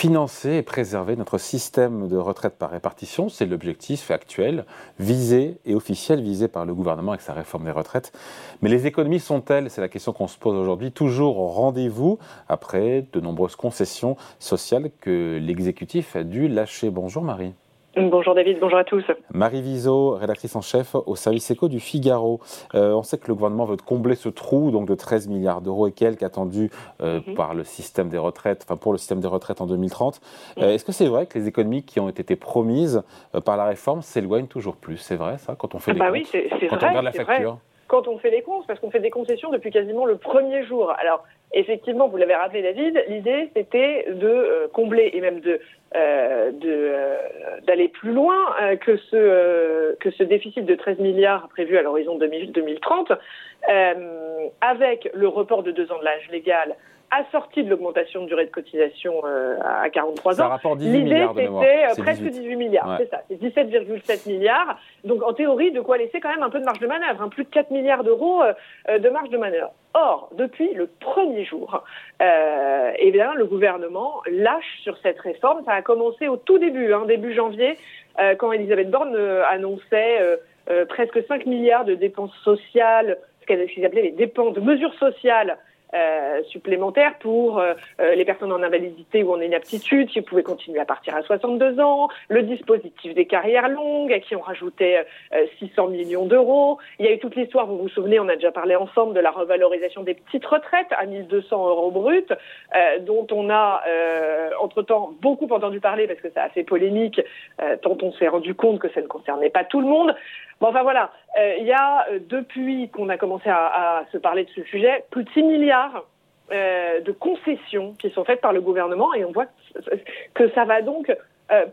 financer et préserver notre système de retraite par répartition. C'est l'objectif actuel, visé et officiel, visé par le gouvernement avec sa réforme des retraites. Mais les économies sont-elles, c'est la question qu'on se pose aujourd'hui, toujours au rendez-vous après de nombreuses concessions sociales que l'exécutif a dû lâcher Bonjour Marie. Bonjour David, bonjour à tous. Marie Viseau, rédactrice en chef au service éco du Figaro. Euh, on sait que le gouvernement veut combler ce trou donc de 13 milliards d'euros et quelques attendus euh, mhm. par le système des retraites, enfin pour le système des retraites en 2030. Euh, mhm. Est-ce que c'est vrai que les économies qui ont été promises par la réforme s'éloignent toujours plus? C'est vrai ça quand on fait ah les bah comptes? oui, Quand vrai, on regarde la facture quand on fait les comptes, parce qu'on fait des concessions depuis quasiment le premier jour. Alors, effectivement, vous l'avez rappelé, David, l'idée, c'était de euh, combler et même de euh, euh, d'aller plus loin que ce que ce déficit de 13 milliards prévu à l'horizon 2030, avec le report de deux ans de l'âge légal assorti de l'augmentation de durée de cotisation euh, à 43 ans. L'idée, c'était euh, presque 18 milliards. C'est ça, c'est 17,7 milliards. Donc, en théorie, de quoi laisser quand même un peu de marge de manœuvre, hein, plus de 4 milliards d'euros euh, de marge de manœuvre. Or, depuis le premier jour, euh, bien, le gouvernement lâche sur cette réforme. Ça a commencé au tout début, hein, début janvier, quand Elisabeth Borne annonçait presque 5 milliards de dépenses sociales, ce qu'elle appelait les dépenses de mesures sociales euh, supplémentaires pour euh, euh, les personnes en invalidité ou en inaptitude qui pouvaient continuer à partir à 62 ans, le dispositif des carrières longues à qui on rajoutait 600 millions d'euros. Il y a eu toute l'histoire, vous vous souvenez, on a déjà parlé ensemble de la revalorisation des petites retraites à 1200 euros bruts, dont on a entre-temps beaucoup entendu parler parce que ça a fait polémique, tant on s'est rendu compte que ça ne concernait pas tout le monde. Bon, enfin voilà, euh, il y a, euh, depuis qu'on a commencé à, se parler de ce sujet, plus de 6 milliards euh, de concessions qui sont faites par le gouvernement et on voit que ça va donc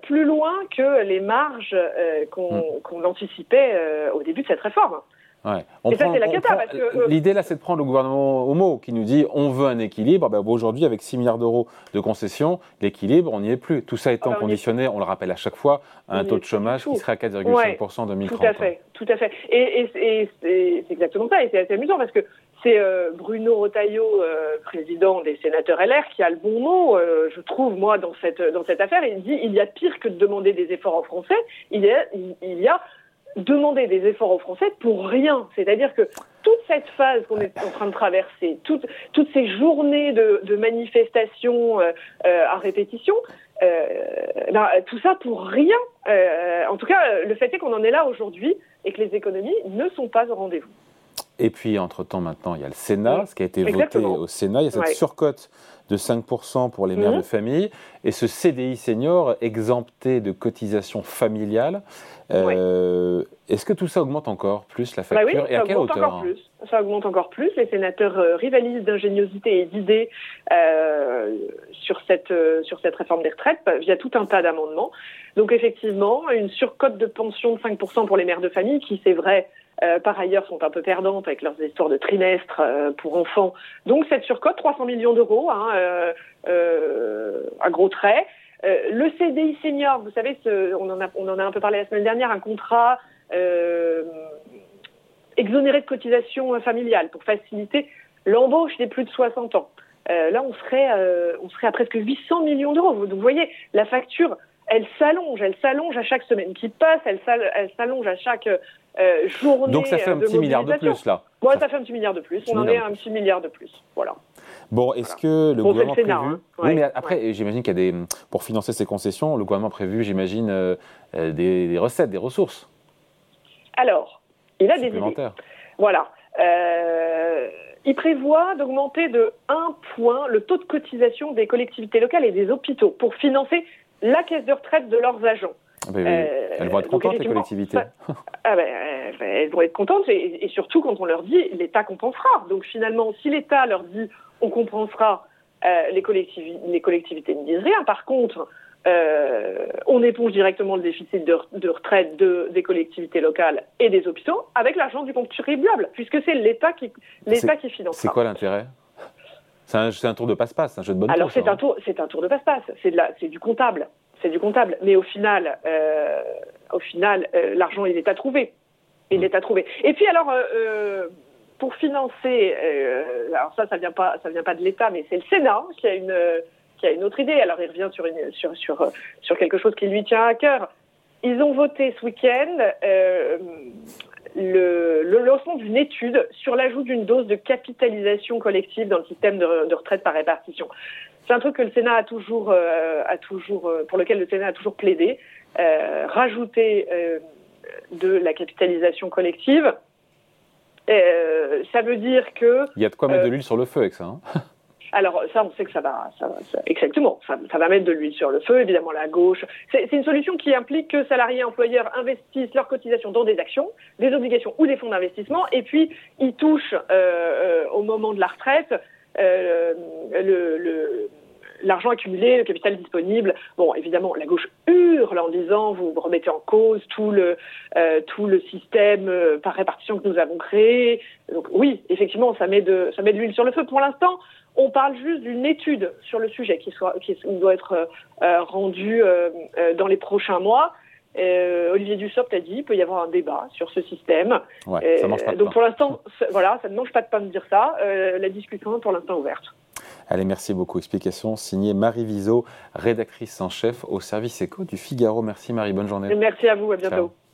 plus loin que les marges hmm. qu'on anticipait au début de cette réforme. L'idée là, c'est de prendre le gouvernement au mot, qui nous dit on veut un équilibre. Ben, Aujourd'hui, avec 6 milliards d'euros de concessions, on n'y est plus. Tout ça étant ah ben, conditionné, on le rappelle à chaque fois, à un taux de chômage qui serait à 4,5% en 2030. Tout à fait, tout à fait. Et, c'est exactement ça. Et c'est assez amusant parce que c'est euh, Bruno Rotaillot, euh, président des sénateurs LR, qui a le bon mot, euh, je trouve, moi, dans cette, dans cette affaire. Il dit il y a pire que de demander des efforts aux Français. Il y a, il y a demander des efforts aux Français pour rien. C'est-à-dire que toute cette phase qu'on est en train de traverser, toutes, ces journées de, manifestations euh, euh, à répétition, euh, ben, tout ça pour rien. En tout cas, le fait est qu'on en est là aujourd'hui et que les économies ne sont pas au rendez-vous. Et puis, entre-temps, maintenant, il y a le Sénat, ce qui a été voté au Sénat. Il y a cette surcote de 5% pour les mères mhm. de famille et ce CDI senior exempté de cotisation familiale. Euh, est-ce que tout ça augmente encore plus la bah facture? Et à quelle hauteur encore plus. Ça augmente encore plus. Les sénateurs euh, rivalisent d'ingéniosité et d'idées euh, sur cette sur cette réforme des retraites via tout un tas d'amendements. Donc effectivement, une surcote de pension de 5% pour les mères de famille, qui c'est vrai euh, par ailleurs, sont un peu perdantes avec leurs histoires de trimestre euh, pour enfants. Donc cette surcote, 300 millions d'euros, hein, euh, un gros trait. le CDI senior, vous savez, on, en a, un peu parlé la semaine dernière, un contrat exonéré de cotisation familiale pour faciliter l'embauche des plus de 60 ans. là, on serait, on serait à presque 800 millions d'euros. vous voyez, la facture elle s'allonge, elle s'allonge à chaque semaine qui passe, elle s'allonge à chaque euh, journée. Donc ça fait un petit milliard de plus là. Ouais, ça... fait un petit milliard de plus. On en est à un petit milliard de plus. Voilà. Bon, est-ce que le gouvernement a prévu hein. Oui, mais après, j'imagine qu'il y a des pour financer ces concessions, le gouvernement a prévu, j'imagine, euh, euh, des, recettes, des ressources. Alors, il a des idées. Voilà. il prévoit d'augmenter de 1 point le taux de cotisation des collectivités locales et des hôpitaux pour financer la caisse de retraite de leurs agents. Ah euh, elles vont être contentes, les collectivités. ah ben, euh, elles vont être contentes, et, surtout quand on leur dit l'État compensera. Donc finalement, si l'État leur dit on compensera, euh, les, les, collectivités ne disent rien. Par contre, on éponge directement le déficit de, retraite de, des collectivités locales et des hôpitaux avec l'argent du contribuable, puisque c'est l'État qui, l'État qui finance. C'est quoi l'intérêt? C'est un, tour de passe-passe, un jeu de bonne Alors c'est un, tour, c'est un tour de passe-passe, c'est, du comptable, c'est du comptable. Mais au final, euh, au final, euh, l'argent il est à trouver, il mm. est à trouver. Et puis alors, euh, pour financer, alors ça, ça vient pas, ça vient pas de l'État, mais c'est le Sénat qui a une qui a une autre idée. Alors il revient sur, une, sur, sur, sur quelque chose qui lui tient à cœur. Ils ont voté ce week-end le, le, lancement d'une étude sur l'ajout d'une dose de capitalisation collective dans le système de, de retraite par répartition. C'est un truc que le Sénat a toujours, euh, a toujours, euh, pour lequel le Sénat a toujours plaidé. Euh, rajouter euh, de la capitalisation collective, ça veut dire que il y a de quoi mettre de l'huile sur le feu avec ça. Hein Alors ça, on sait que ça va, ça, ça exactement, ça, ça, va mettre de l'huile sur le feu, évidemment la gauche. C'est une solution qui implique que salariés et employeurs investissent leurs cotisations dans des actions, des obligations ou des fonds d'investissement, et puis ils touchent euh, euh, au moment de la retraite euh, le, le l'argent accumulé, le capital disponible. Bon, évidemment, la gauche hurle en disant vous remettez en cause tout le euh, tout le système euh, par répartition que nous avons créé. Donc oui, effectivement, ça met de ça met de l'huile sur le feu. Pour l'instant, on parle juste d'une étude sur le sujet qui, soit, qui doit être euh, rendue euh, euh, dans les prochains mois. Euh, Olivier Dussopt a dit qu'il peut y avoir un débat sur ce système. Ouais, ça mange pas de donc pour l'instant, voilà, ça ne mange pas de pain de dire ça. la discussion est pour l'instant ouverte. Allez, merci beaucoup. Explication signée Marie Viseau, rédactrice en chef au service éco du Figaro. Merci Marie, bonne journée. Merci à vous, à bientôt. Ciao.